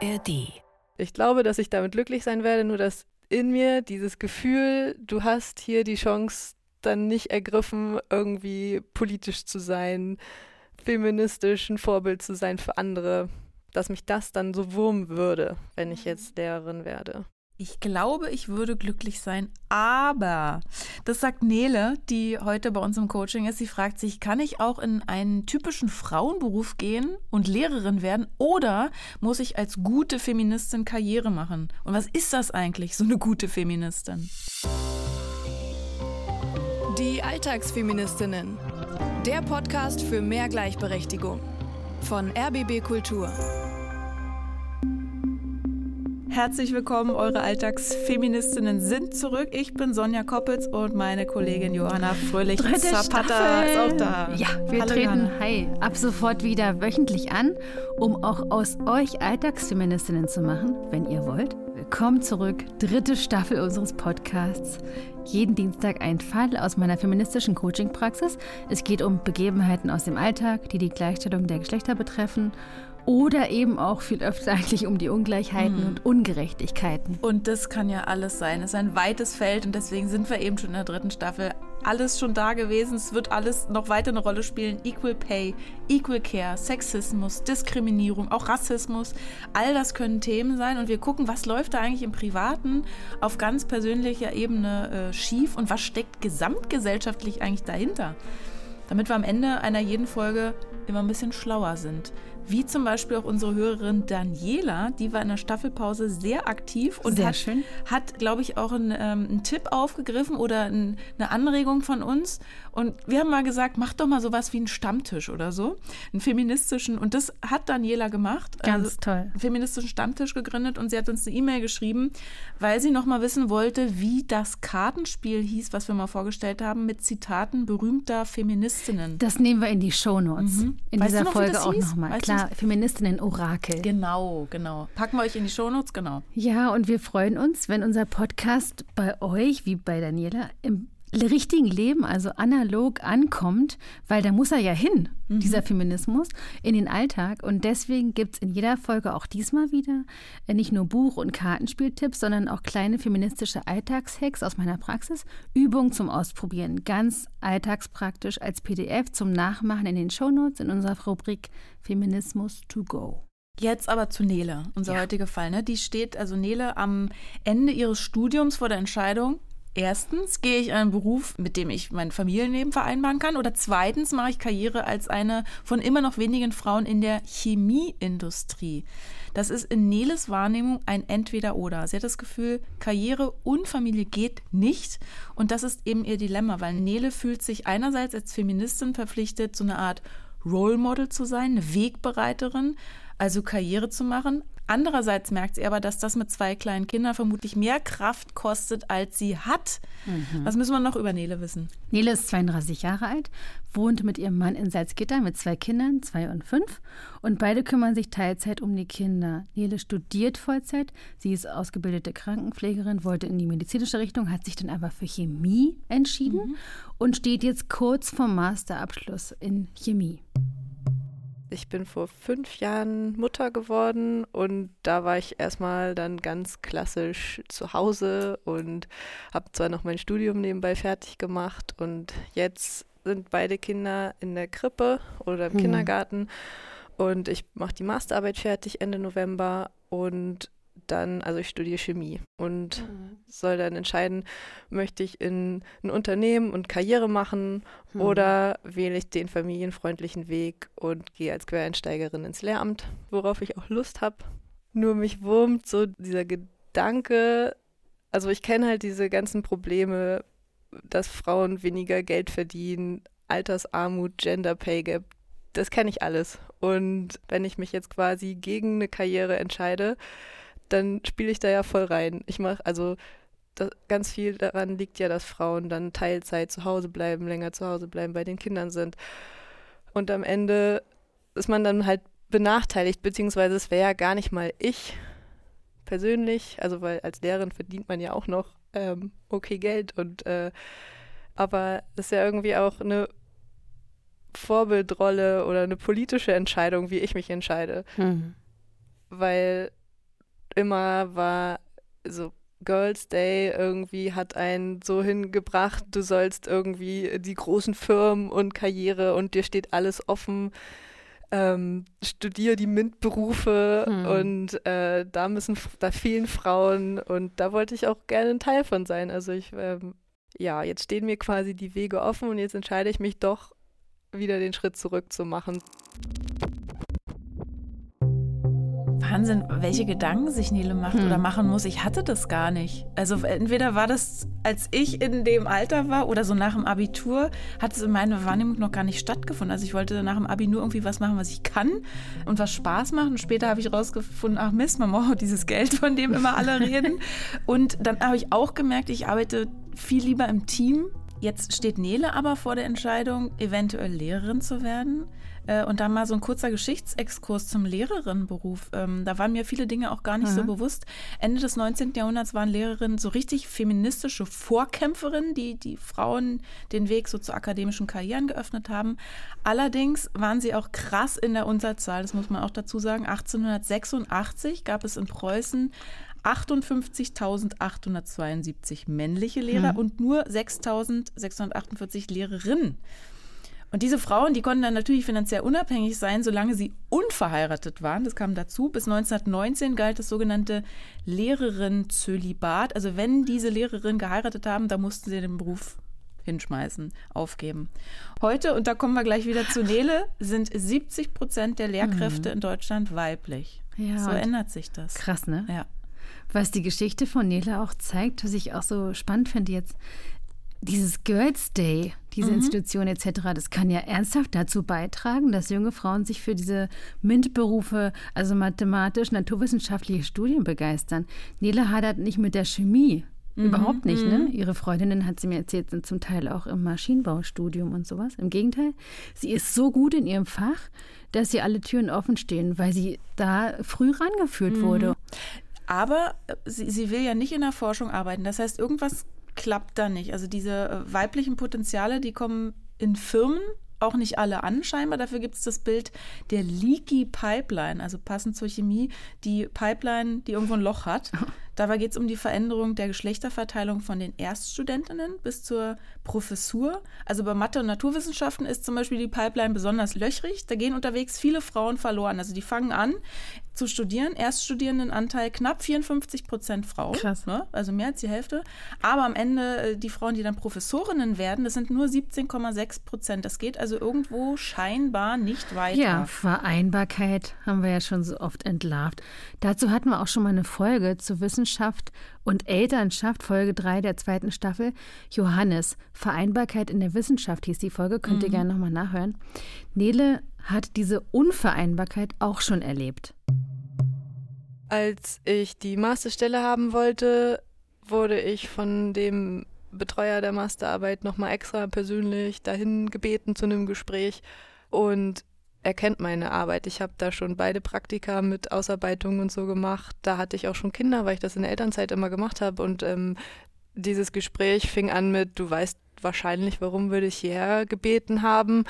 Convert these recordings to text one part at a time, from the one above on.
ARD. Ich glaube, dass ich damit glücklich sein werde, nur dass in mir dieses Gefühl, du hast hier die Chance dann nicht ergriffen, irgendwie politisch zu sein, feministisch ein Vorbild zu sein für andere, dass mich das dann so wurmen würde, wenn ich jetzt Lehrerin werde. Ich glaube, ich würde glücklich sein, aber das sagt Nele, die heute bei uns im Coaching ist. Sie fragt sich, kann ich auch in einen typischen Frauenberuf gehen und Lehrerin werden oder muss ich als gute Feministin Karriere machen? Und was ist das eigentlich, so eine gute Feministin? Die Alltagsfeministinnen. Der Podcast für mehr Gleichberechtigung von RBB Kultur. Herzlich willkommen, eure Alltagsfeministinnen sind zurück. Ich bin Sonja Koppitz und meine Kollegin Johanna Fröhlich Dritte Zapata ist auch da. Ja, wir Hallo, treten Johanna. hi, ab sofort wieder wöchentlich an, um auch aus euch Alltagsfeministinnen zu machen, wenn ihr wollt. Willkommen zurück, dritte Staffel unseres Podcasts. Jeden Dienstag ein Fall aus meiner feministischen Coaching-Praxis. Es geht um Begebenheiten aus dem Alltag, die die Gleichstellung der Geschlechter betreffen. Oder eben auch viel öfter eigentlich um die Ungleichheiten und Ungerechtigkeiten. Und das kann ja alles sein. Es ist ein weites Feld und deswegen sind wir eben schon in der dritten Staffel. Alles schon da gewesen. Es wird alles noch weiter eine Rolle spielen. Equal Pay, Equal Care, Sexismus, Diskriminierung, auch Rassismus. All das können Themen sein und wir gucken, was läuft da eigentlich im Privaten auf ganz persönlicher Ebene äh, schief und was steckt gesamtgesellschaftlich eigentlich dahinter. Damit wir am Ende einer jeden Folge immer ein bisschen schlauer sind. Wie zum Beispiel auch unsere Hörerin Daniela, die war in der Staffelpause sehr aktiv und Sehr hat, hat glaube ich, auch einen, ähm, einen Tipp aufgegriffen oder ein, eine Anregung von uns. Und wir haben mal gesagt, mach doch mal sowas wie einen Stammtisch oder so, einen feministischen. Und das hat Daniela gemacht. Ganz Also, toll. einen feministischen Stammtisch gegründet und sie hat uns eine E-Mail geschrieben, weil sie noch mal wissen wollte, wie das Kartenspiel hieß, was wir mal vorgestellt haben, mit Zitaten berühmter Feministinnen. Das nehmen wir in die Shownotes. Mhm. In Weißt dieser noch, Folge auch nochmal. Klar, Feministinnen-Orakel. Genau, genau. Packen wir euch in die Shownotes, genau. Ja, und wir freuen uns, wenn unser Podcast bei euch, wie bei Daniela, im richtigen Leben, also analog ankommt, weil da muss er ja hin, dieser Feminismus, in den Alltag. Und deswegen gibt es in jeder Folge auch diesmal wieder äh, nicht nur Buch- und Kartenspieltipps, sondern auch kleine feministische Alltagshacks aus meiner Praxis, Übungen zum Ausprobieren, ganz alltagspraktisch als PDF zum Nachmachen in den Shownotes in unserer Rubrik Feminismus to go. Jetzt aber zu Nele, unser heutiger Fall. Ne? Die steht, also Nele, am Ende ihres Studiums vor der Entscheidung. Erstens gehe ich in einen Beruf, mit dem ich mein Familienleben vereinbaren kann. Oder zweitens mache ich Karriere als eine von immer noch wenigen Frauen in der Chemieindustrie. Das ist in Neles Wahrnehmung ein Entweder-Oder. Sie hat das Gefühl, Karriere und Familie geht nicht. Und das ist eben ihr Dilemma, weil Nele fühlt sich einerseits als Feministin verpflichtet, so eine Art Role Model zu sein, eine Wegbereiterin, also Karriere zu machen. Andererseits merkt sie aber, dass das mit zwei kleinen Kindern vermutlich mehr Kraft kostet, als sie hat. Was müssen wir noch über Nele wissen? Nele ist 32 Jahre alt, wohnt mit ihrem Mann in Salzgitter mit zwei Kindern, zwei und fünf. Und beide kümmern sich Teilzeit um die Kinder. Nele studiert Vollzeit. Sie ist ausgebildete Krankenpflegerin, wollte in die medizinische Richtung, hat sich dann aber für Chemie entschieden und steht jetzt kurz vorm Masterabschluss in Chemie. Ich bin vor fünf Jahren Mutter geworden und da war ich erstmal dann ganz klassisch zu Hause und habe zwar noch mein Studium nebenbei fertig gemacht und jetzt sind beide Kinder in der Krippe oder im Kindergarten. Und ich mache die Masterarbeit fertig Ende November und dann, also ich studiere Chemie und soll dann entscheiden, möchte ich in ein Unternehmen und Karriere machen oder wähle ich den familienfreundlichen Weg und gehe als Quereinsteigerin ins Lehramt, worauf ich auch Lust habe. Nur mich wurmt so dieser Gedanke, also ich kenne halt diese ganzen Probleme, dass Frauen weniger Geld verdienen, Altersarmut, Gender Pay Gap, das kenne ich alles. Und wenn ich mich jetzt quasi gegen eine Karriere entscheide, dann spiele ich da ja voll rein. Ich mache also das, ganz viel daran liegt ja, dass Frauen dann Teilzeit zu Hause bleiben, länger zu Hause bleiben, bei den Kindern sind. Und am Ende ist man dann halt benachteiligt, beziehungsweise es wäre ja gar nicht mal ich persönlich, also weil als Lehrerin verdient man ja auch noch ähm, okay Geld und äh, aber das ist ja irgendwie auch eine Vorbildrolle oder eine politische Entscheidung, wie ich mich entscheide Hm. weil immer war so Girls Day irgendwie hat einen so hingebracht, du sollst irgendwie die großen Firmen und Karriere und dir steht alles offen. Ähm, studiere die MINT-Berufe hm. und äh, da müssen, da fehlen Frauen und da wollte ich auch gerne ein Teil von sein. Also ich, ähm, ja, jetzt stehen mir quasi die Wege offen und jetzt entscheide ich mich doch, wieder den Schritt zurück zu machen. Wahnsinn, welche Gedanken sich Nele macht hm. oder machen muss. Ich hatte das gar nicht. Also entweder war das, als ich in dem Alter war oder so nach dem Abitur, hat es in meiner Wahrnehmung noch gar nicht stattgefunden. Also ich wollte nach dem Abi nur irgendwie was machen, was ich kann und was Spaß macht. Und später habe ich rausgefunden, ach Mist, man braucht dieses Geld, von dem immer alle reden. Und dann habe ich auch gemerkt, ich arbeite viel lieber im Team. Jetzt steht Nele aber vor der Entscheidung, eventuell Lehrerin zu werden. Äh, und da mal so ein kurzer Geschichtsexkurs zum Lehrerinnenberuf. Ähm, da waren mir viele Dinge auch gar nicht mhm. so bewusst. Ende des 19. Jahrhunderts waren Lehrerinnen so richtig feministische Vorkämpferinnen, die die Frauen den Weg so zu akademischen Karrieren geöffnet haben. Allerdings waren sie auch krass in der Unterzahl, das muss man auch dazu sagen. 1886 gab es in Preußen 58.872 männliche Lehrer hm. und nur 6.648 Lehrerinnen. Und diese Frauen, die konnten dann natürlich finanziell unabhängig sein, solange sie unverheiratet waren. Das kam dazu. Bis 1919 galt das sogenannte Lehrerin-Zölibat. Also wenn diese Lehrerinnen geheiratet haben, da mussten sie den Beruf hinschmeißen, aufgeben. Heute, und da kommen wir gleich wieder zu Nele, sind 70 Prozent der Lehrkräfte mhm. in Deutschland weiblich. Ja, so ändert sich das. Krass, ne? Ja. Was die Geschichte von Nele auch zeigt, was ich auch so spannend finde jetzt, dieses Girls Day, diese mhm. Institution etc., das kann ja ernsthaft dazu beitragen, dass junge Frauen sich für diese MINT-Berufe, also mathematisch-naturwissenschaftliche Studien begeistern. Nele hadert nicht mit der Chemie. Mhm. Überhaupt nicht, ne? Mhm. Ihre Freundinnen, hat sie mir erzählt, sind zum Teil auch im Maschinenbaustudium und sowas. Im Gegenteil, sie ist so gut in ihrem Fach, dass sie alle Türen offen stehen, weil sie da früh rangeführt mhm. wurde. Aber äh, sie, sie will ja nicht in der Forschung arbeiten. Das heißt, irgendwas klappt da nicht. Also diese äh, weiblichen Potenziale, die kommen in Firmen auch nicht alle an, scheinbar. Dafür gibt es das Bild der Leaky Pipeline, also passend zur Chemie, die Pipeline, die irgendwo ein Loch hat. Dabei geht es um die Veränderung der Geschlechterverteilung von den Erststudentinnen bis zur Professur. Also bei Mathe und Naturwissenschaften ist zum Beispiel die Pipeline besonders löchrig. Da gehen unterwegs viele Frauen verloren. Also die fangen an zu studieren. Erststudierendenanteil knapp 54 Prozent Frauen. Krass. Ne? Also mehr als die Hälfte. Aber am Ende äh, die Frauen, die dann Professorinnen werden, das sind nur 17,6 Prozent. Das geht also irgendwo scheinbar nicht weiter. Ja, Vereinbarkeit haben wir ja schon so oft entlarvt. Dazu hatten wir auch schon mal eine Folge zu Wissenschaft Wissenschaft und Elternschaft, Folge 3 der zweiten Staffel. Johannes, Vereinbarkeit in der Wissenschaft hieß die Folge, könnt ihr mhm. gerne nochmal nachhören. Nele hat diese Unvereinbarkeit auch schon erlebt. Als ich die Masterstelle haben wollte, wurde ich von dem Betreuer der Masterarbeit nochmal extra persönlich dahin gebeten zu einem Gespräch. Und er kennt meine Arbeit. Ich habe da schon beide Praktika mit Ausarbeitung und so gemacht. Da hatte ich auch schon Kinder, weil ich das in der Elternzeit immer gemacht habe. Und ähm, dieses Gespräch fing an mit, du weißt wahrscheinlich, warum wir dich hierher gebeten haben.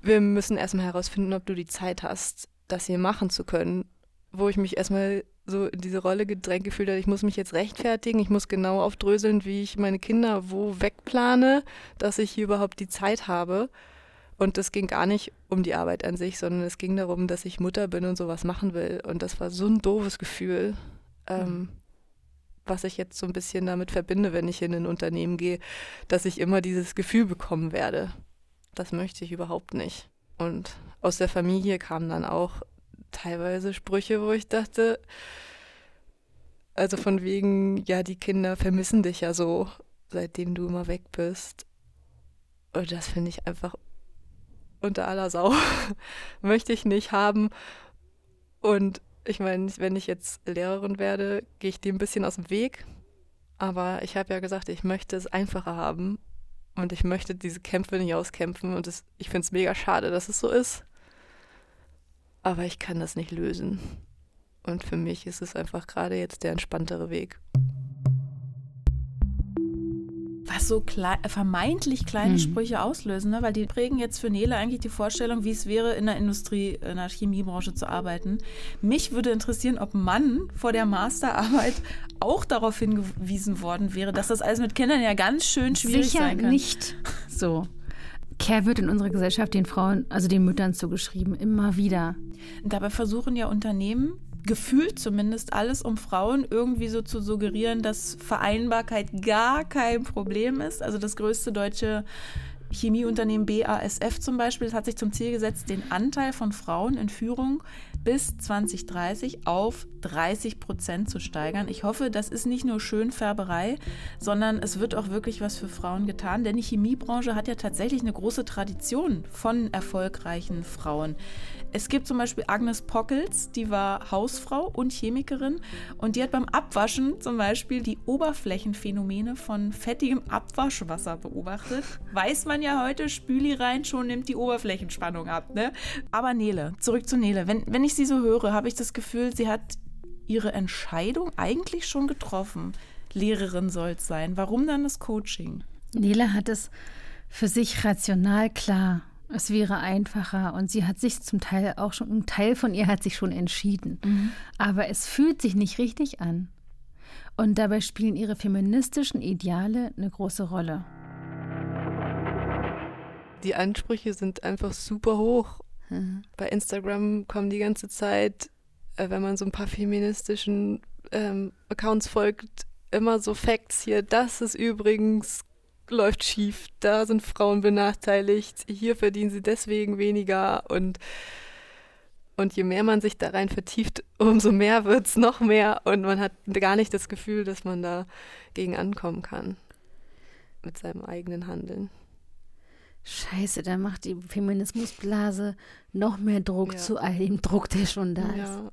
Wir müssen erstmal herausfinden, ob du die Zeit hast, das hier machen zu können. Wo ich mich erstmal so in diese Rolle gedrängt gefühlt habe, ich muss mich jetzt rechtfertigen, ich muss genau aufdröseln, wie ich meine Kinder wo wegplane, dass ich hier überhaupt die Zeit habe. Und es ging gar nicht um die Arbeit an sich, sondern es ging darum, dass ich Mutter bin und sowas machen will. Und das war so ein doofes Gefühl, ähm, mhm. was ich jetzt so ein bisschen damit verbinde, wenn ich in ein Unternehmen gehe, dass ich immer dieses Gefühl bekommen werde. Das möchte ich überhaupt nicht. Und aus der Familie kamen dann auch teilweise Sprüche, wo ich dachte, also von wegen, ja, die Kinder vermissen dich ja so, seitdem du immer weg bist. Und das finde ich einfach unter aller Sau. Möchte ich nicht haben. Und ich meine, wenn ich jetzt Lehrerin werde, gehe ich dem ein bisschen aus dem Weg. Aber ich habe ja gesagt, ich möchte es einfacher haben. Und ich möchte diese Kämpfe nicht auskämpfen. Und das, ich finde es mega schade, dass es so ist. Aber ich kann das nicht lösen. Und für mich ist es einfach gerade jetzt der entspanntere Weg. Was so klei vermeintlich kleine Mhm. Sprüche auslösen, ne? weil die prägen jetzt für Nele eigentlich die Vorstellung, wie es wäre, in der Industrie, in der Chemiebranche zu arbeiten. Mich würde interessieren, ob Mann vor der Masterarbeit auch darauf hingewiesen worden wäre, dass das alles mit Kindern ja ganz schön schwierig Sicher sein kann. nicht so. Care wird in unserer Gesellschaft den Frauen, also den Müttern zugeschrieben, immer wieder. Dabei versuchen ja Unternehmen, gefühlt zumindest alles, um Frauen irgendwie so zu suggerieren, dass Vereinbarkeit gar kein Problem ist. Also das größte deutsche Chemieunternehmen BASF zum Beispiel hat sich zum Ziel gesetzt, den Anteil von Frauen in Führung bis 2030 auf 30 Prozent zu steigern. Ich hoffe, das ist nicht nur Schönfärberei, sondern es wird auch wirklich was für Frauen getan, denn die Chemiebranche hat ja tatsächlich eine große Tradition von erfolgreichen Frauen. Es gibt zum Beispiel Agnes Pockels, die war Hausfrau und Chemikerin und die hat beim Abwaschen zum Beispiel die Oberflächenphänomene von fettigem Abwaschwasser beobachtet. Weiß man ja heute, Spüli rein, schon nimmt die Oberflächenspannung ab. Ne? Aber Nele, zurück zu Nele. Wenn, wenn ich sie so höre, habe ich das Gefühl, sie hat ihre Entscheidung eigentlich schon getroffen. Lehrerin soll es sein. Warum dann das Coaching? Nele hat es für sich rational klar. Es wäre einfacher und sie hat sich zum Teil auch schon, ein Teil von ihr hat sich schon entschieden. Aber es fühlt sich nicht richtig an. Und dabei spielen ihre feministischen Ideale eine große Rolle. Die Ansprüche sind einfach super hoch. Mhm. Bei Instagram kommen die ganze Zeit, äh, wenn man so ein paar feministischen ähm, Accounts folgt, immer so Facts hier. Das ist übrigens läuft schief. Da sind Frauen benachteiligt. Hier verdienen sie deswegen weniger und und je mehr man sich da rein vertieft, umso mehr wird es noch mehr und man hat gar nicht das Gefühl, dass man da gegen ankommen kann mit seinem eigenen Handeln. Scheiße, da macht die Feminismusblase noch mehr Druck Ja. zu all dem Druck, der schon da ist. Ja.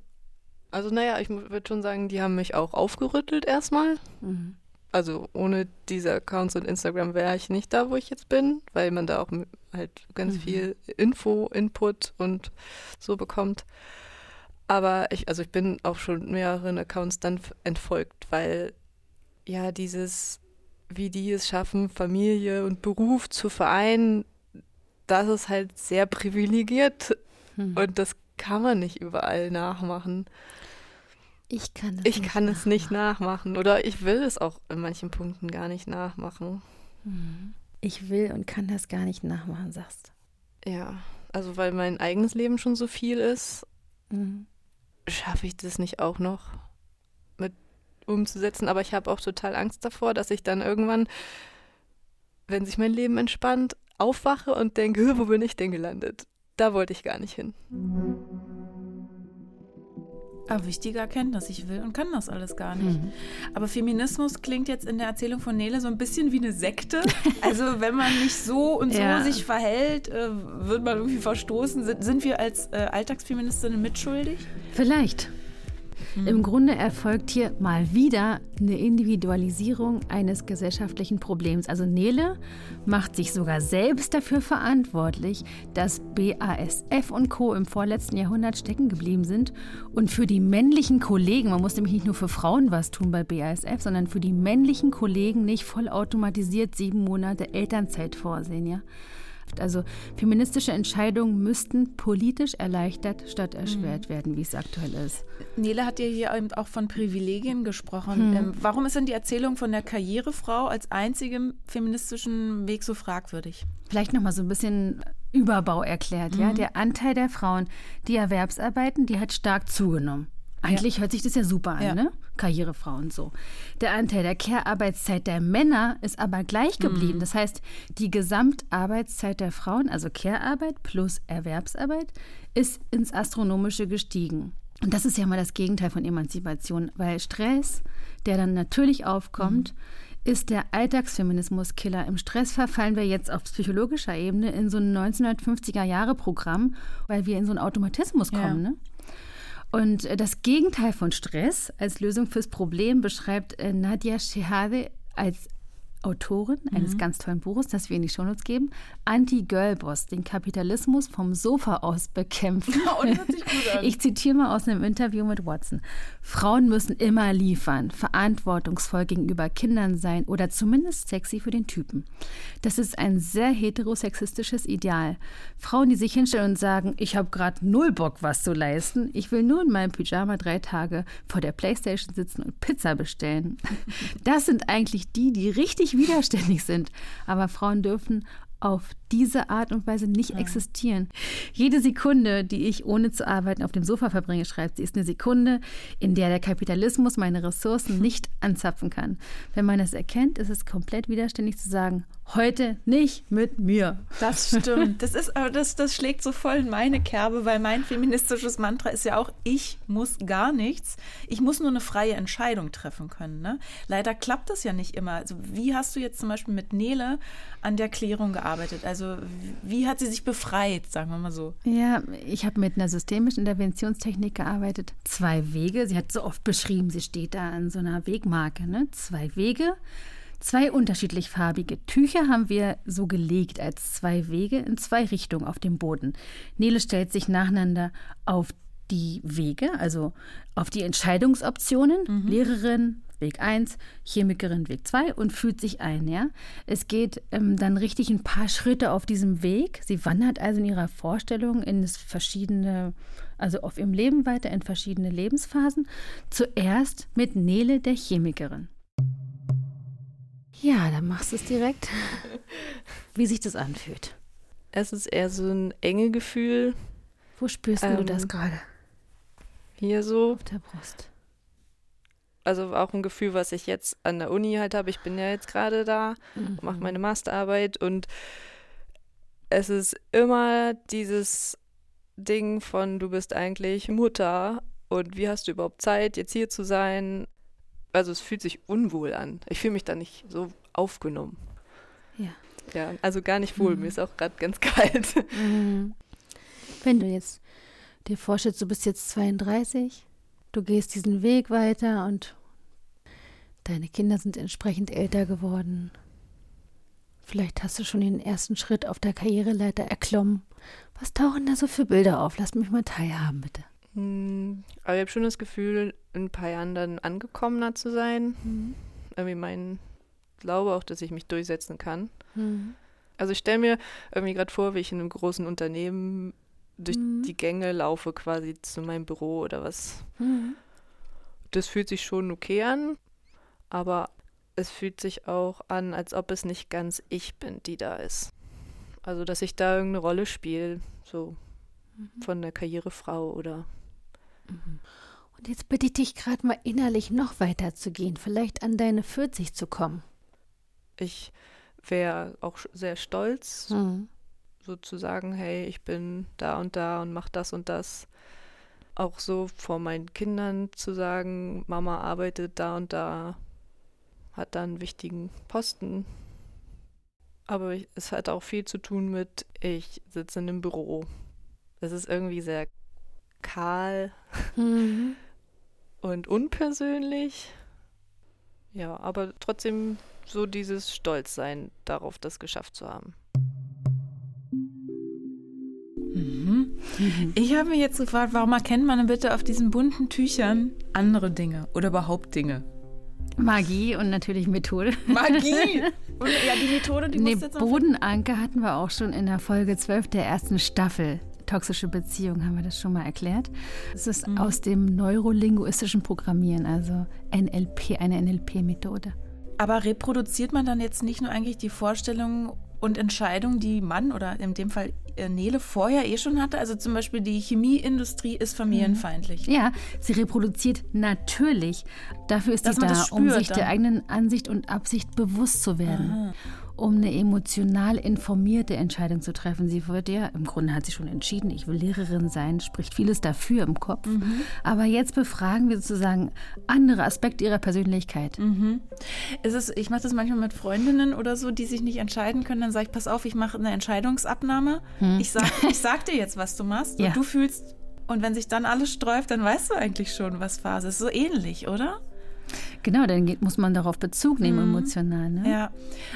Also naja, ich würde schon sagen, die haben mich auch aufgerüttelt erstmal. Mhm. Also ohne diese Accounts und Instagram wäre ich nicht da, wo ich jetzt bin, weil man da auch halt ganz Mhm. viel Info, Input und so bekommt. Aber ich, also ich bin auch schon mehreren Accounts dann entfolgt, weil ja dieses, wie die es schaffen, Familie und Beruf zu vereinen, das ist halt sehr privilegiert Hm. und das kann man nicht überall nachmachen. Ich kann es Ich nicht kann es nicht nachmachen. oder ich will es auch in manchen Punkten gar nicht nachmachen. Mhm. Ich will und kann das gar nicht nachmachen, sagst Ja, also weil mein eigenes Leben schon so viel ist, du. Mhm. schaffe ich das nicht auch noch mit umzusetzen. Aber ich habe auch total Angst davor, dass ich dann irgendwann, wenn sich mein Leben entspannt, aufwache und denke, "Hö, wo bin ich denn gelandet? Da wollte ich gar nicht hin. Aber wichtige Erkenntnis, ich will und kann das alles gar nicht. Mhm. Aber Feminismus klingt jetzt in der Erzählung von Nele so ein bisschen wie eine Sekte. Also wenn man nicht so und so Ja. sich verhält, äh, wird man irgendwie verstoßen. Sind, sind wir als äh, Alltagsfeministinnen mitschuldig? Vielleicht. Im Grunde erfolgt hier mal wieder eine Individualisierung eines gesellschaftlichen Problems. Also Nele macht sich sogar selbst dafür verantwortlich, dass BASF und Co. im vorletzten Jahrhundert stecken geblieben sind und für die männlichen Kollegen, man muss nämlich nicht nur für Frauen was tun bei BASF, sondern für die männlichen Kollegen nicht vollautomatisiert sieben Monate Elternzeit vorsehen, ja. Also feministische Entscheidungen müssten politisch erleichtert statt erschwert werden, wie es aktuell ist. Nele hat ja hier eben auch von Privilegien gesprochen. Ähm, warum ist denn die Erzählung von der Karrierefrau als einzigem feministischen Weg so fragwürdig? Vielleicht noch mal so ein bisschen Überbau erklärt. Ja, der Anteil der Frauen, die Erwerbsarbeiten, die hat stark zugenommen. Eigentlich hört sich das ja super an, Ja. ne? Karrierefrau und so. Der Anteil der Care-Arbeitszeit der Männer ist aber gleich geblieben. Das heißt, die Gesamtarbeitszeit der Frauen, also Care-Arbeit plus Erwerbsarbeit, ist ins Astronomische gestiegen. Und das ist ja mal das Gegenteil von Emanzipation, weil Stress, der dann natürlich aufkommt, ist der Alltagsfeminismus-Killer. Im Stress verfallen wir jetzt auf psychologischer Ebene in so ein 1950er-Jahre-Programm, weil wir in so einen Automatismus Ja. kommen. Ne? Und äh, das Gegenteil von Stress als Lösung fürs Problem beschreibt äh, Nadia Shehade als Autorin eines mhm. ganz tollen Buches, das wir in die Shownotes geben. Anti-Girl-Boss, den Kapitalismus vom Sofa aus bekämpfen. Oh, ich zitiere mal aus einem Interview mit Watson. Frauen müssen immer liefern, verantwortungsvoll gegenüber Kindern sein oder zumindest sexy für den Typen. Das ist ein sehr heterosexistisches Ideal. Frauen, die sich hinstellen und sagen, ich habe gerade null Bock, was zu leisten, ich will nur in meinem Pyjama drei Tage vor der Playstation sitzen und Pizza bestellen. Das sind eigentlich die, die richtig widerständig sind. Aber Frauen dürfen auf diese Art und Weise nicht ja. existieren. Jede Sekunde, die ich ohne zu arbeiten auf dem Sofa verbringe, schreibt sie, ist eine Sekunde, in der der Kapitalismus meine Ressourcen nicht anzapfen kann. Wenn man es erkennt, ist es komplett widerständig zu sagen, heute nicht mit mir. Das stimmt. Das ist aber das, das schlägt so voll in meine Kerbe, weil mein feministisches Mantra ist ja auch, ich muss gar nichts. Ich muss nur eine freie Entscheidung treffen können. Ne? Leider klappt das ja nicht immer. Also wie hast du jetzt zum Beispiel mit Nele an der Klärung gearbeitet? Also wie hat sie sich befreit, sagen wir mal so? Ja, ich habe mit einer systemischen Interventionstechnik gearbeitet. Zwei Wege. Sie hat so oft beschrieben, sie steht da an so einer Wegmarke. Ne? Zwei Wege Zwei unterschiedlich farbige Tücher haben wir so gelegt als zwei Wege in zwei Richtungen auf dem Boden. Nele stellt sich nacheinander auf die Wege, also auf die Entscheidungsoptionen, mhm. Lehrerin, Weg 1, Chemikerin Weg 2 und fühlt sich ein. Ja? Es geht ähm, dann richtig ein paar Schritte auf diesem Weg. Sie wandert also in ihrer Vorstellung in verschiedene, also auf ihrem Leben weiter in verschiedene Lebensphasen. Zuerst mit Nele, der Chemikerin. Ja, dann machst du es direkt. Wie sich das anfühlt. Es ist eher so ein enge Gefühl. Wo spürst ähm, du das gerade? Hier so. Auf der Brust. Also auch ein Gefühl, was ich jetzt an der Uni halt habe. Ich bin ja jetzt gerade da, mhm. mache meine Masterarbeit und es ist immer dieses Ding von, du bist eigentlich Mutter und wie hast du überhaupt Zeit, jetzt hier zu sein? also es fühlt sich unwohl an. Ich fühle mich da nicht so aufgenommen. Ja. Ja, also gar nicht wohl. Mhm. Mir ist auch gerade ganz kalt. Mhm. Wenn du jetzt dir vorstellst, du bist jetzt 32, du gehst diesen Weg weiter und deine Kinder sind entsprechend älter geworden. Vielleicht hast du schon den ersten Schritt auf der Karriereleiter erklommen. Was tauchen da so für Bilder auf? Lass mich mal teilhaben, bitte. Hm, aber ich habe schon das Gefühl, in ein paar Jahren dann angekommener zu sein. Mhm. Irgendwie mein Glaube auch, dass ich mich durchsetzen kann. Mhm. Also ich stelle mir irgendwie gerade vor, wie ich in einem großen Unternehmen durch mhm. die Gänge laufe, quasi zu meinem Büro oder was. Mhm. Das fühlt sich schon okay an, aber es fühlt sich auch an, als ob es nicht ganz ich bin, die da ist. Also dass ich da irgendeine Rolle spiele, so mhm. von der Karrierefrau oder Mhm. Und jetzt bitte ich dich gerade mal innerlich noch weiter zu gehen, vielleicht an deine 40 zu kommen. Ich wäre auch sehr stolz, mhm. So zu sagen, hey, ich bin da und da und mach das und das. Auch so vor meinen Kindern zu sagen, Mama arbeitet da und da, hat da einen wichtigen Posten. Aber es hat auch viel zu tun mit, ich sitze in einem Büro. Es ist irgendwie sehr kahl mhm. und unpersönlich. Ja, aber trotzdem so dieses Stolzsein darauf, das geschafft zu haben. Mhm. Ich habe mir jetzt gefragt, warum erkennt man bitte auf diesen bunten Tüchern andere Dinge oder überhaupt Dinge? Magie und natürlich Methode. Magie! Und, ja, die Methode, die nee, Bodenanker hatten wir auch schon in der Folge 12 der ersten Staffel toxische Beziehung, haben wir das schon mal erklärt. Es ist mhm. aus dem neurolinguistischen Programmieren, also NLP, eine NLP-Methode. Aber reproduziert man dann jetzt nicht nur eigentlich die Vorstellungen und Entscheidungen, die Mann oder in dem Fall Nele vorher eh schon hatte? Also zum Beispiel die Chemieindustrie ist familienfeindlich. Ja, sie reproduziert natürlich. Dafür ist Dass sie da, um sich dann. der eigenen Ansicht und Absicht bewusst zu werden. Aha um eine emotional informierte Entscheidung zu treffen. Sie wird ja, im Grunde hat sie schon entschieden, ich will Lehrerin sein, spricht vieles dafür im Kopf. Mhm. Aber jetzt befragen wir sozusagen andere Aspekte ihrer Persönlichkeit. Mhm. Ist es, ich mache das manchmal mit Freundinnen oder so, die sich nicht entscheiden können. Dann sage ich, pass auf, ich mache eine Entscheidungsabnahme. Hm. Ich, sag, ich sag dir jetzt, was du machst. Ja. Und du fühlst, und wenn sich dann alles sträuft, dann weißt du eigentlich schon, was Phase ist. So ähnlich, oder? Genau, dann geht, muss man darauf Bezug nehmen, mhm. emotional. Ne? Ja,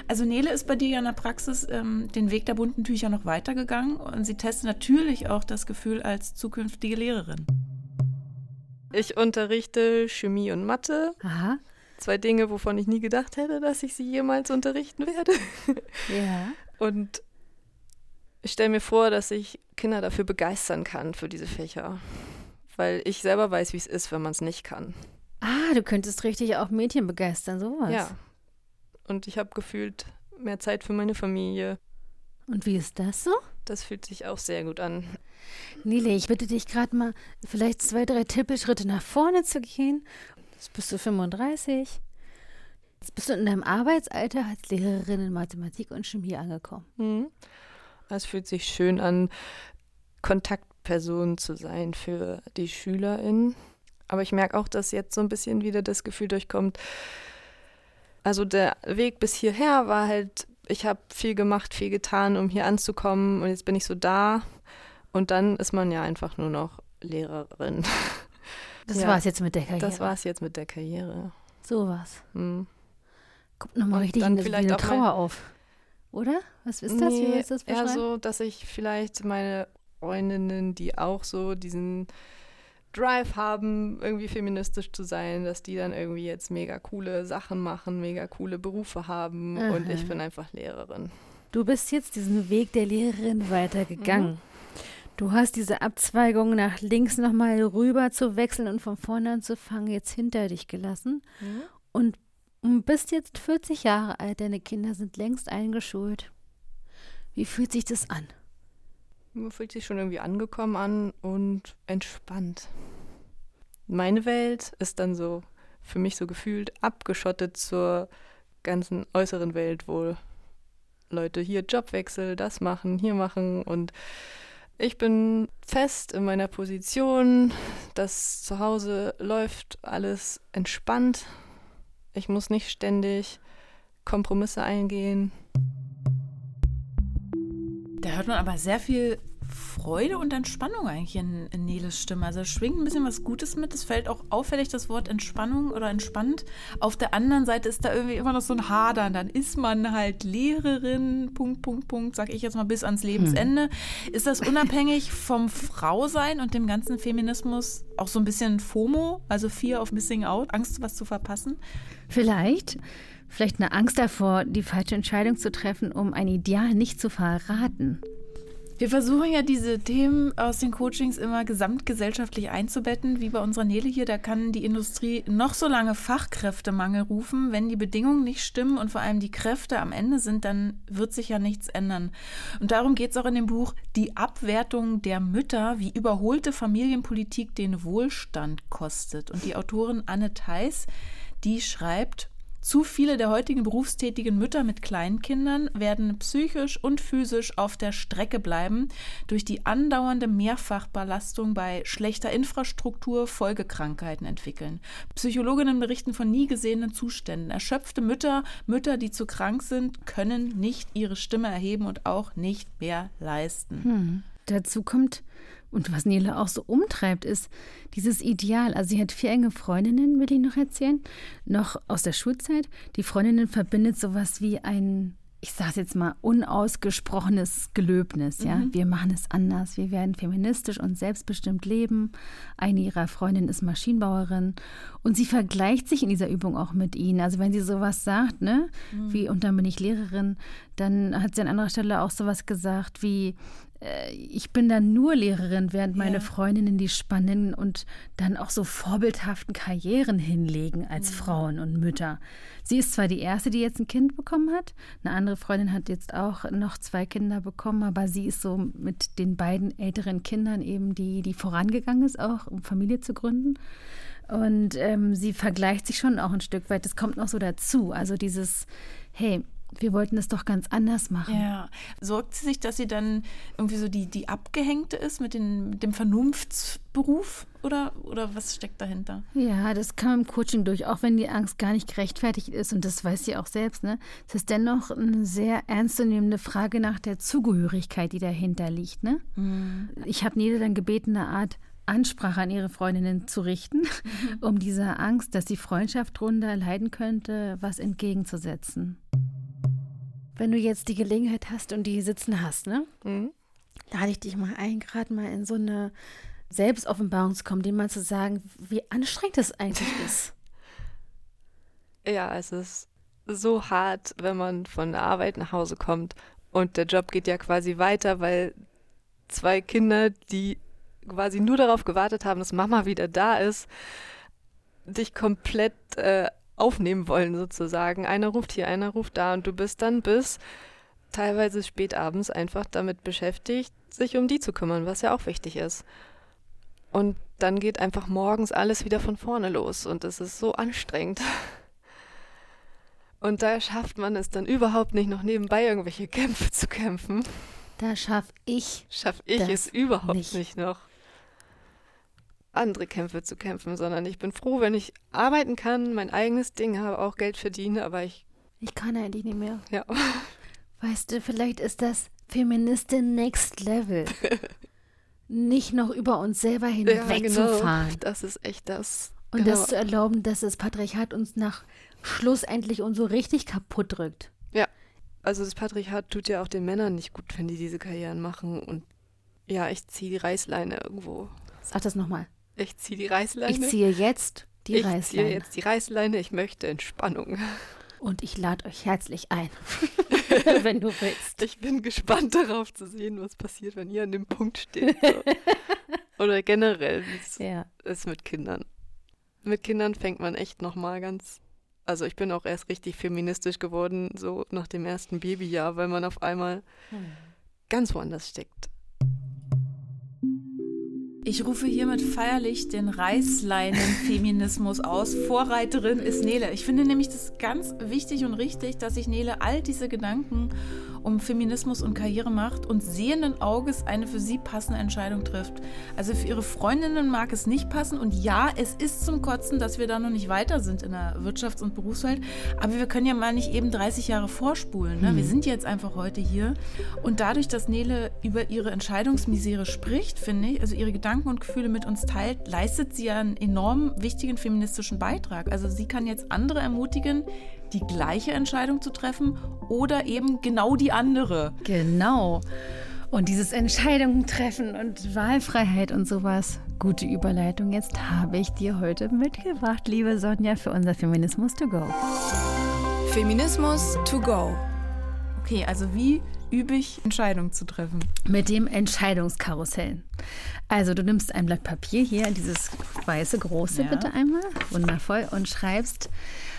also Nele ist bei dir ja in der Praxis ähm, den Weg der bunten Tücher noch weitergegangen und sie testet natürlich auch das Gefühl als zukünftige Lehrerin. Ich unterrichte Chemie und Mathe. Aha. Zwei Dinge, wovon ich nie gedacht hätte, dass ich sie jemals unterrichten werde. Ja. Und ich stelle mir vor, dass ich Kinder dafür begeistern kann, für diese Fächer. Weil ich selber weiß, wie es ist, wenn man es nicht kann. Ah, du könntest richtig auch Mädchen begeistern, sowas. Ja. Und ich habe gefühlt mehr Zeit für meine Familie. Und wie ist das so? Das fühlt sich auch sehr gut an. Nele, ich bitte dich gerade mal, vielleicht zwei, drei Tippelschritte nach vorne zu gehen. Jetzt bist du 35. Jetzt bist du in deinem Arbeitsalter als Lehrerin in Mathematik und Chemie angekommen. Mhm. Es fühlt sich schön an, Kontaktperson zu sein für die SchülerInnen. Aber ich merke auch, dass jetzt so ein bisschen wieder das Gefühl durchkommt, also der Weg bis hierher war halt, ich habe viel gemacht, viel getan, um hier anzukommen und jetzt bin ich so da und dann ist man ja einfach nur noch Lehrerin. Das ja, war's jetzt mit der Karriere. Das war's jetzt mit der Karriere. Sowas. Hm. Kommt nochmal richtig in vielleicht eine Trauer auf. Oder? Was ist das? Nee, Wie ist das eher so, dass ich vielleicht meine Freundinnen, die auch so diesen Drive haben, irgendwie feministisch zu sein, dass die dann irgendwie jetzt mega coole Sachen machen, mega coole Berufe haben Aha. und ich bin einfach Lehrerin. Du bist jetzt diesen Weg der Lehrerin weitergegangen. Mhm. Du hast diese Abzweigung nach links nochmal rüber zu wechseln und von vorne anzufangen, jetzt hinter dich gelassen mhm. und bist jetzt 40 Jahre alt, deine Kinder sind längst eingeschult. Wie fühlt sich das an? Man fühlt sich schon irgendwie angekommen an und entspannt. Meine Welt ist dann so für mich so gefühlt abgeschottet zur ganzen äußeren Welt, wo Leute hier Jobwechsel, das machen, hier machen und ich bin fest in meiner Position, das zu Hause läuft alles entspannt. Ich muss nicht ständig Kompromisse eingehen. Da hört man aber sehr viel Freude und Entspannung eigentlich in, in Neles Stimme. Also es schwingt ein bisschen was Gutes mit. Es fällt auch auffällig das Wort Entspannung oder entspannt. Auf der anderen Seite ist da irgendwie immer noch so ein Hadern. Dann ist man halt Lehrerin, Punkt, Punkt, Punkt, sag ich jetzt mal bis ans Lebensende. Hm. Ist das unabhängig vom Frausein und dem ganzen Feminismus auch so ein bisschen FOMO, also Fear of Missing Out, Angst, was zu verpassen? Vielleicht. Vielleicht eine Angst davor, die falsche Entscheidung zu treffen, um ein Ideal nicht zu verraten. Wir versuchen ja diese Themen aus den Coachings immer gesamtgesellschaftlich einzubetten, wie bei unserer Nele hier. Da kann die Industrie noch so lange Fachkräftemangel rufen. Wenn die Bedingungen nicht stimmen und vor allem die Kräfte am Ende sind, dann wird sich ja nichts ändern. Und darum geht es auch in dem Buch Die Abwertung der Mütter, wie überholte Familienpolitik den Wohlstand kostet. Und die Autorin Anne Theis, die schreibt, zu viele der heutigen berufstätigen Mütter mit Kleinkindern werden psychisch und physisch auf der Strecke bleiben durch die andauernde Mehrfachbelastung bei schlechter Infrastruktur Folgekrankheiten entwickeln. Psychologinnen berichten von nie gesehenen Zuständen. Erschöpfte Mütter, Mütter, die zu krank sind, können nicht ihre Stimme erheben und auch nicht mehr leisten. Hm. Dazu kommt, und was Nele auch so umtreibt, ist dieses Ideal. Also sie hat vier enge Freundinnen, will ich noch erzählen, noch aus der Schulzeit. Die Freundinnen verbindet sowas wie ein, ich sage jetzt mal, unausgesprochenes Gelöbnis. Ja, mhm. wir machen es anders. Wir werden feministisch und selbstbestimmt leben. Eine ihrer Freundinnen ist Maschinenbauerin und sie vergleicht sich in dieser Übung auch mit ihnen. Also wenn sie sowas sagt, ne, mhm. wie und dann bin ich Lehrerin, dann hat sie an anderer Stelle auch sowas gesagt wie äh, ich bin dann nur Lehrerin, während meine Freundinnen die spannenden und dann auch so vorbildhaften Karrieren hinlegen als mhm. Frauen und Mütter. Sie ist zwar die erste, die jetzt ein Kind bekommen hat, eine andere Freundin hat jetzt auch noch zwei Kinder bekommen, aber sie ist so mit den beiden älteren Kindern eben die, die vorangegangen ist, auch um Familie zu gründen. Und ähm, sie vergleicht sich schon auch ein Stück weit. Das kommt noch so dazu. Also dieses, hey, wir wollten es doch ganz anders machen. Ja. Sorgt sie sich, dass sie dann irgendwie so die, die Abgehängte ist mit, den, mit dem Vernunftsberuf oder, oder was steckt dahinter? Ja, das kann man im Coaching durch, auch wenn die Angst gar nicht gerechtfertigt ist und das weiß sie auch selbst. Ne? Es ist dennoch eine sehr ernstzunehmende Frage nach der Zugehörigkeit, die dahinter liegt. Ne? Mhm. Ich habe Nede dann gebeten, eine Art Ansprache an ihre Freundinnen zu richten, mhm. um dieser Angst, dass die Freundschaft drunter leiden könnte, was entgegenzusetzen. Wenn du jetzt die Gelegenheit hast und die sitzen hast, ne? Mhm. Lade ich dich mal ein, gerade mal in so eine Selbstoffenbarung zu kommen, dem mal zu sagen, wie anstrengend das eigentlich ist. Ja, es ist so hart, wenn man von der Arbeit nach Hause kommt und der Job geht ja quasi weiter, weil zwei Kinder, die quasi nur darauf gewartet haben, dass Mama wieder da ist, dich komplett äh, aufnehmen wollen sozusagen. Einer ruft hier, einer ruft da und du bist dann bis teilweise spät abends einfach damit beschäftigt, sich um die zu kümmern, was ja auch wichtig ist. Und dann geht einfach morgens alles wieder von vorne los und es ist so anstrengend. Und da schafft man es dann überhaupt nicht, noch nebenbei irgendwelche Kämpfe zu kämpfen. Da schaff ich. Schaff ich es überhaupt nicht. nicht noch andere Kämpfe zu kämpfen, sondern ich bin froh, wenn ich arbeiten kann, mein eigenes Ding habe, auch Geld verdiene, aber ich. Ich kann eigentlich nicht mehr. Ja. Weißt du, vielleicht ist das Feministin Next Level. nicht noch über uns selber hinwegzufahren. Ja, genau. Das ist echt das. Und genau. das zu erlauben, dass das Patriarchat uns nach schlussendlich und so richtig kaputt drückt. Ja. Also das Patriarchat tut ja auch den Männern nicht gut, wenn die diese Karrieren machen. Und ja, ich ziehe die Reißleine irgendwo. Sag das nochmal. Ich ziehe die Reißleine. Ich ziehe jetzt die ich Reißleine. Ich ziehe jetzt die Reißleine. Ich möchte Entspannung. Und ich lade euch herzlich ein, wenn du willst. Ich bin gespannt darauf zu sehen, was passiert, wenn ihr an dem Punkt steht. So. Oder generell, wie es ja. ist mit Kindern. Mit Kindern fängt man echt nochmal ganz. Also ich bin auch erst richtig feministisch geworden, so nach dem ersten Babyjahr, weil man auf einmal hm. ganz woanders steckt. Ich rufe hiermit feierlich den Reißleinen-Feminismus aus. Vorreiterin ist Nele. Ich finde nämlich das ganz wichtig und richtig, dass sich Nele all diese Gedanken um Feminismus und Karriere macht und sehenden Auges eine für sie passende Entscheidung trifft. Also für ihre Freundinnen mag es nicht passen und ja, es ist zum Kotzen, dass wir da noch nicht weiter sind in der Wirtschafts- und Berufswelt, aber wir können ja mal nicht eben 30 Jahre vorspulen. Ne? Wir mhm. sind jetzt einfach heute hier und dadurch, dass Nele über ihre Entscheidungsmisere spricht, finde ich, also ihre Gedanken und Gefühle mit uns teilt, leistet sie ja einen enorm wichtigen feministischen Beitrag. Also sie kann jetzt andere ermutigen, die gleiche Entscheidung zu treffen oder eben genau die andere. Genau. Und dieses Entscheidungen treffen und Wahlfreiheit und sowas. Gute Überleitung. Jetzt habe ich dir heute mitgebracht, liebe Sonja, für unser Feminismus to go. Feminismus to go. Okay, also wie übe ich Entscheidungen zu treffen? Mit dem Entscheidungskarussell. Also du nimmst ein Blatt Papier hier, dieses weiße große ja. bitte einmal, wundervoll, und schreibst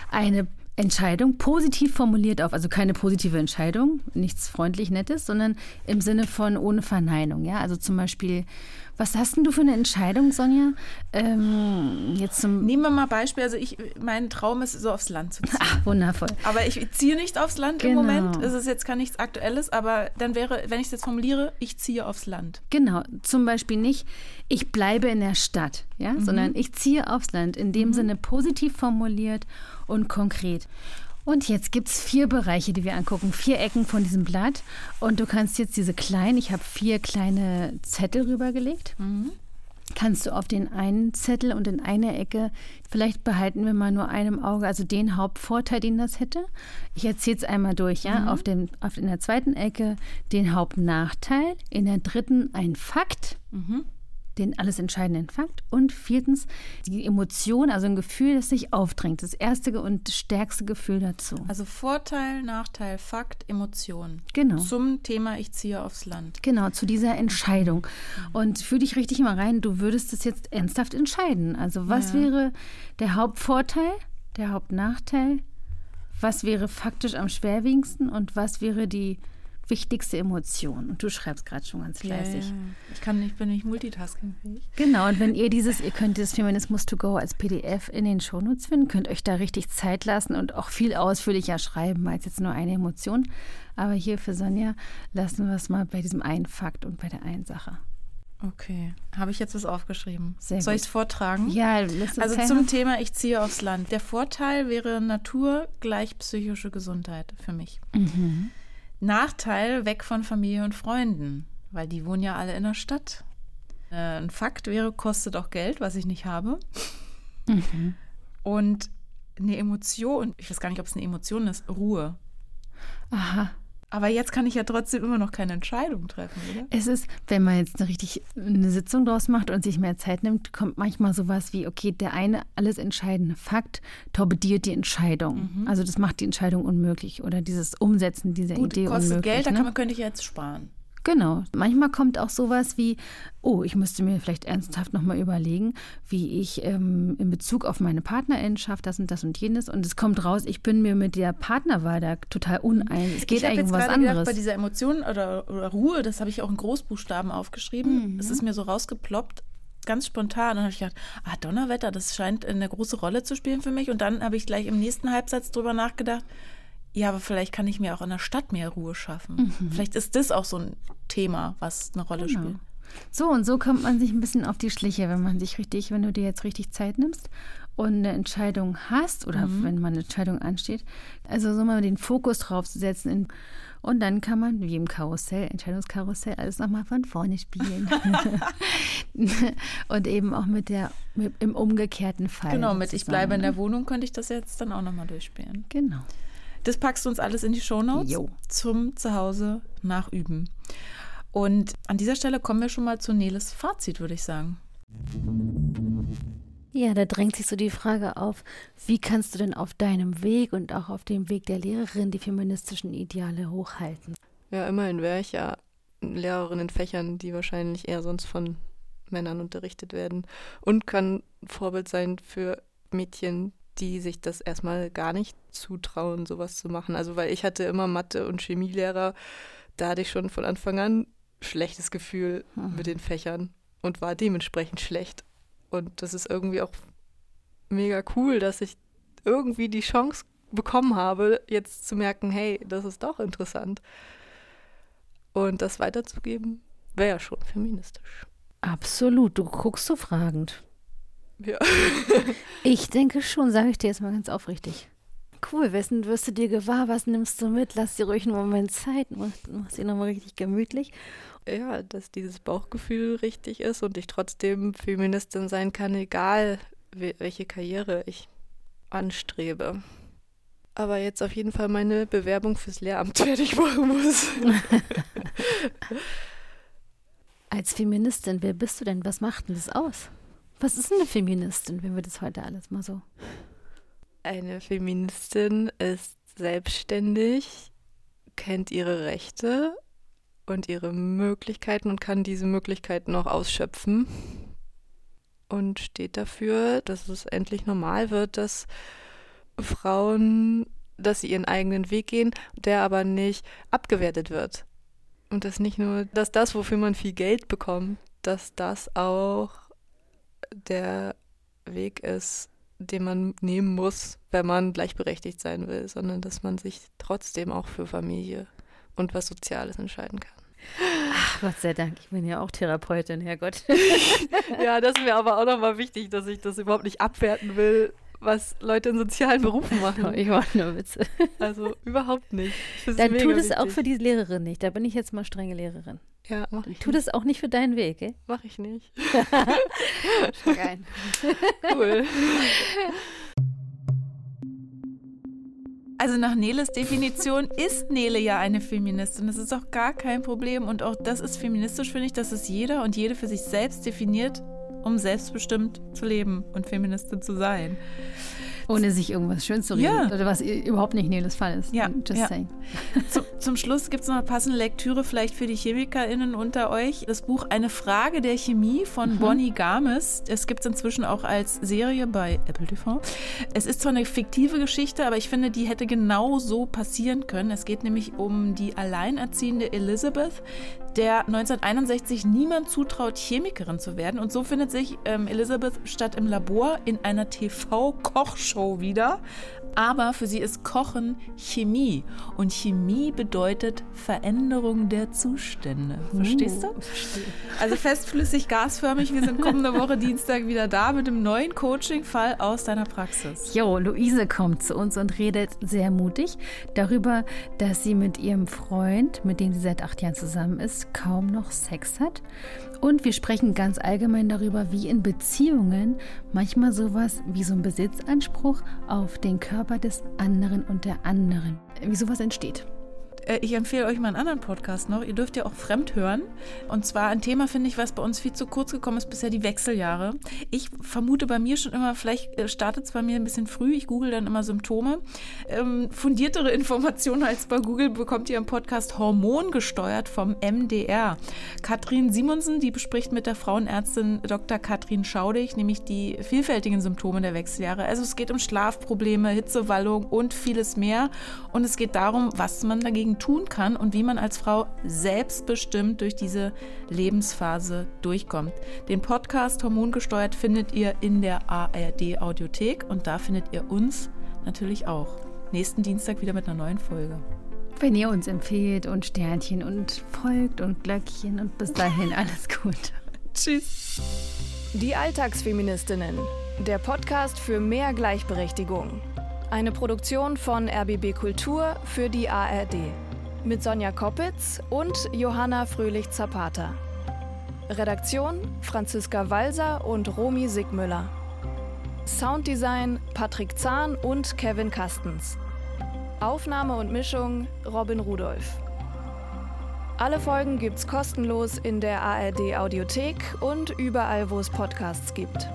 eine Entscheidung positiv formuliert auf, also keine positive Entscheidung, nichts freundlich Nettes, sondern im Sinne von ohne Verneinung. Ja, also zum Beispiel, was hast denn du für eine Entscheidung, Sonja? Ähm, jetzt zum Nehmen wir mal Beispiel. Also ich, mein Traum ist, so aufs Land zu ziehen. Ach, wundervoll. Aber ich ziehe nicht aufs Land genau. im Moment. Es ist jetzt gar nichts Aktuelles, aber dann wäre, wenn ich es jetzt formuliere, ich ziehe aufs Land. Genau. Zum Beispiel nicht, ich bleibe in der Stadt, ja, mhm. sondern ich ziehe aufs Land. In dem mhm. Sinne positiv formuliert und konkret. Und jetzt gibt es vier Bereiche, die wir angucken, vier Ecken von diesem Blatt. Und du kannst jetzt diese kleinen, ich habe vier kleine Zettel rübergelegt. Mhm. Kannst du auf den einen Zettel und in einer Ecke, vielleicht behalten wir mal nur einem Auge, also den Hauptvorteil, den das hätte. Ich erzähle es einmal durch, ja. Mhm. Auf, dem, auf in der zweiten Ecke den Hauptnachteil, in der dritten ein Fakt. Mhm den alles entscheidenden Fakt. Und viertens die Emotion, also ein Gefühl, das sich aufdrängt. Das erste und stärkste Gefühl dazu. Also Vorteil, Nachteil, Fakt, Emotion. Genau. Zum Thema Ich ziehe aufs Land. Genau, zu dieser Entscheidung. Und fühl dich richtig mal rein, du würdest es jetzt ernsthaft entscheiden. Also was ja. wäre der Hauptvorteil, der Hauptnachteil? Was wäre faktisch am schwerwiegendsten und was wäre die wichtigste Emotion. Und du schreibst gerade schon ganz fleißig. Ja. Ich kann nicht, bin nicht multitaskingfähig. Genau, und wenn ihr dieses, ihr könnt das Feminismus to go als PDF in den Shownotes finden, könnt euch da richtig Zeit lassen und auch viel ausführlicher schreiben als jetzt nur eine Emotion. Aber hier für Sonja lassen wir es mal bei diesem einen Fakt und bei der einen Sache. Okay, habe ich jetzt was aufgeschrieben? Sehr Soll ich es vortragen? Ja, Also zum Thema, ich ziehe aufs Land. Der Vorteil wäre Natur gleich psychische Gesundheit für mich. Mhm. Nachteil weg von Familie und Freunden, weil die wohnen ja alle in der Stadt. Äh, ein Fakt wäre, kostet auch Geld, was ich nicht habe. Mhm. Und eine Emotion, ich weiß gar nicht, ob es eine Emotion ist, Ruhe. Aha. Aber jetzt kann ich ja trotzdem immer noch keine Entscheidung treffen, oder? Es ist, wenn man jetzt eine richtig eine Sitzung draus macht und sich mehr Zeit nimmt, kommt manchmal sowas wie, okay, der eine alles entscheidende Fakt torpediert die Entscheidung. Mhm. Also das macht die Entscheidung unmöglich oder dieses Umsetzen dieser Gut, Idee kostet unmöglich. Geld, da ne? kann man, könnte ich jetzt sparen. Genau. Manchmal kommt auch sowas wie, oh, ich müsste mir vielleicht ernsthaft nochmal überlegen, wie ich ähm, in Bezug auf meine Partnerin schaffe, das und das und jenes. Und es kommt raus, ich bin mir mit der Partnerwahl da total uneins. Es geht ich eigentlich jetzt um was gerade anderes. Gedacht, bei dieser Emotion oder, oder Ruhe, das habe ich auch in Großbuchstaben aufgeschrieben. Mhm. Es ist mir so rausgeploppt, ganz spontan. Und dann habe ich gedacht, ah, Donnerwetter, das scheint eine große Rolle zu spielen für mich. Und dann habe ich gleich im nächsten Halbsatz drüber nachgedacht, ja, aber vielleicht kann ich mir auch in der Stadt mehr Ruhe schaffen. Vielleicht ist das auch so ein Thema, was eine Rolle Genau. spielt. So, und so kommt man sich ein bisschen auf die Schliche, wenn man sich richtig, wenn du dir jetzt richtig Zeit nimmst und eine Entscheidung hast oder wenn mal eine Entscheidung ansteht, also so mal den Fokus drauf zu setzen in, und dann kann man, wie im Karussell, Entscheidungskarussell, alles nochmal von vorne spielen. und eben auch mit der, mit, im umgekehrten Fall. Genau, mit Ich bleibe in sozusagen, der Wohnung könnte ich das jetzt dann auch nochmal durchspielen. ne? Genau. Das packst du uns alles in die Shownotes Jo. zum Zuhause nachüben. Und an dieser Stelle kommen wir schon mal zu Neles Fazit, würde ich sagen. Ja, da drängt sich so die Frage auf, wie kannst du denn auf deinem Weg und auch auf dem Weg der Lehrerin die feministischen Ideale hochhalten? Ja, immerhin wäre ich ja Lehrerin in Fächern, die wahrscheinlich eher sonst von Männern unterrichtet werden und kann ein Vorbild sein für Mädchen, die sich das erstmal gar nicht zutrauen, sowas zu machen. Also weil ich hatte immer Mathe- und Chemielehrer, da hatte ich schon von Anfang an schlechtes Gefühl mit den Fächern und war dementsprechend schlecht. Und das ist irgendwie auch mega cool, dass ich irgendwie die Chance bekommen habe, jetzt zu merken, hey, das ist doch interessant. Und das weiterzugeben, wäre ja schon feministisch. Absolut, du guckst so fragend. Ja. Ich denke schon, sage ich dir jetzt mal ganz aufrichtig. Cool, wessen wirst du dir gewahr? Was nimmst du mit? Lass dir ruhig einen Moment Zeit. Mach, mach dir nochmal richtig gemütlich. ja, dass dieses Bauchgefühl richtig ist und ich trotzdem Feministin sein kann, egal we- welche Karriere ich anstrebe. Aber jetzt auf jeden Fall meine Bewerbung fürs Lehramt fertig machen muss. Als Feministin, wer bist du denn? Was macht denn das aus? Was ist eine Feministin, wenn wir das heute alles mal so. Eine Feministin ist selbstständig, kennt ihre Rechte und ihre Möglichkeiten und kann diese Möglichkeiten auch ausschöpfen und steht dafür, dass es endlich normal wird, dass Frauen, dass sie ihren eigenen Weg gehen, der aber nicht abgewertet wird. Und dass nicht nur, dass das, wofür man viel Geld bekommt, dass das auch der Weg ist, den man nehmen muss, wenn man gleichberechtigt sein will, sondern dass man sich trotzdem auch für Familie und was Soziales entscheiden kann. Ach, Gott sei Dank, ich bin ja auch Therapeutin, Herrgott. Ja, das ist mir aber auch nochmal wichtig, dass ich das überhaupt nicht abwerten will, was Leute in sozialen Berufen machen. Ich mache nur Witze. Also überhaupt nicht. Dann tu das auch wichtig. für die Lehrerin nicht. Da bin ich jetzt mal strenge Lehrerin. Ja, mach ich, Tu das auch nicht für deinen Weg, gell? mach ich nicht. Schlag ein. Cool. Also nach Neles Definition ist Nele ja eine Feministin. Das ist auch gar kein Problem. Und auch das ist feministisch, finde ich, dass es jeder und jede für sich selbst definiert, um selbstbestimmt zu leben und Feministin zu sein. Ohne sich irgendwas schön zu reden. Ja. Oder was überhaupt nicht Neles Fall ist. Ja, Just ja. saying. Zum, zum Schluss gibt es noch eine passende Lektüre vielleicht für die ChemikerInnen unter euch. Das Buch Eine Frage der Chemie von Bonnie Games. Es gibt es inzwischen auch als Serie bei Apple TV. Es ist zwar eine fiktive Geschichte, aber ich finde, die hätte genau so passieren können. Es geht nämlich um die alleinerziehende Elizabeth, der 1961 niemand zutraut, Chemikerin zu werden. Und so findet sich ähm, Elizabeth statt im Labor in einer TV-Kochshow wieder. Aber für sie ist Kochen Chemie. Und Chemie bedeutet Veränderung der Zustände. Verstehst du? Also festflüssig, gasförmig. Wir sind kommende Woche Dienstag wieder da mit einem neuen Coaching-Fall aus deiner Praxis. Jo, Luise kommt zu uns und redet sehr mutig darüber, dass sie mit ihrem Freund, mit dem sie seit acht Jahren zusammen ist, kaum noch Sex hat Und wir sprechen ganz allgemein darüber, wie in Beziehungen manchmal sowas wie so ein Besitzanspruch auf den Körper des anderen und der anderen, wie sowas entsteht. Äh, ich empfehle euch mal einen anderen Podcast noch. Ihr dürft ja auch fremd hören. Und zwar ein Thema, finde ich, was bei uns viel zu kurz gekommen ist, bisher die Wechseljahre. Ich vermute bei mir schon immer, vielleicht äh, startet es bei mir ein bisschen früh. Ich google dann immer Symptome. Ähm, fundiertere Informationen als bei Google bekommt ihr im Podcast Hormongesteuert vom MDR. Katrin Simonsen, die bespricht mit der Frauenärztin Dr. Katrin Schaudig, nämlich die vielfältigen Symptome der Wechseljahre. Also es geht um Schlafprobleme, Hitzewallung und vieles mehr. Und es geht darum, was man dagegen tun kann und wie man als Frau selbstbestimmt durch diese Lebensphase durchkommt. Den Podcast Hormongesteuert findet ihr in der ARD Audiothek und da findet ihr uns natürlich auch. Nächsten Dienstag wieder mit einer neuen Folge. Wenn ihr uns empfehlt und Sternchen und folgt und Glöckchen und bis dahin alles gut. Tschüss. Die Alltagsfeministinnen. Der Podcast für mehr Gleichberechtigung. Eine Produktion von RBB Kultur für die ARD. Mit Sonja Koppitz und Johanna Fröhlich-Zapata. Redaktion Franziska Walser und Romy Sigmüller. Sounddesign Patrick Zahn und Kevin Kastens. Aufnahme und Mischung Robin Rudolph. Alle Folgen gibt's kostenlos in der ARD Audiothek und überall, wo es Podcasts gibt.